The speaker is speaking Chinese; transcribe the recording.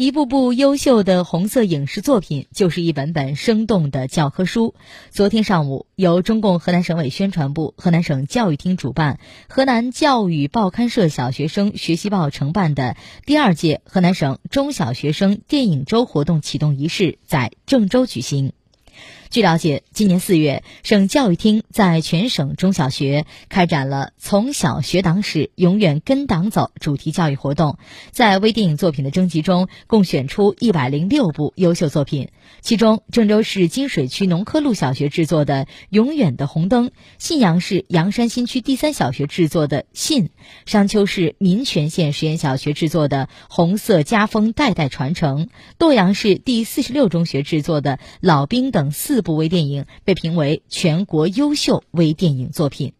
一部部优秀的红色影视作品，就是一本本生动的教科书。昨天上午，由中共河南省委宣传部、河南省教育厅主办，河南教育报刊社小学生学习报承办的第二届河南省中小学生电影周活动启动仪式在郑州举行。据了解，今年四月，省教育厅在全省中小学开展了“从小学党史，永远跟党走”主题教育活动。在微电影作品的征集中，共选出一百零六部优秀作品。其中，郑州市金水区农科路小学制作的《永远的红灯》，信阳市阳山新区第三小学制作的《信》，商丘市民权县实验小学制作的《红色家风代代传承》，洛阳市第四十六中学制作的《老兵》等四。部微电影被评为全国优秀微电影作品。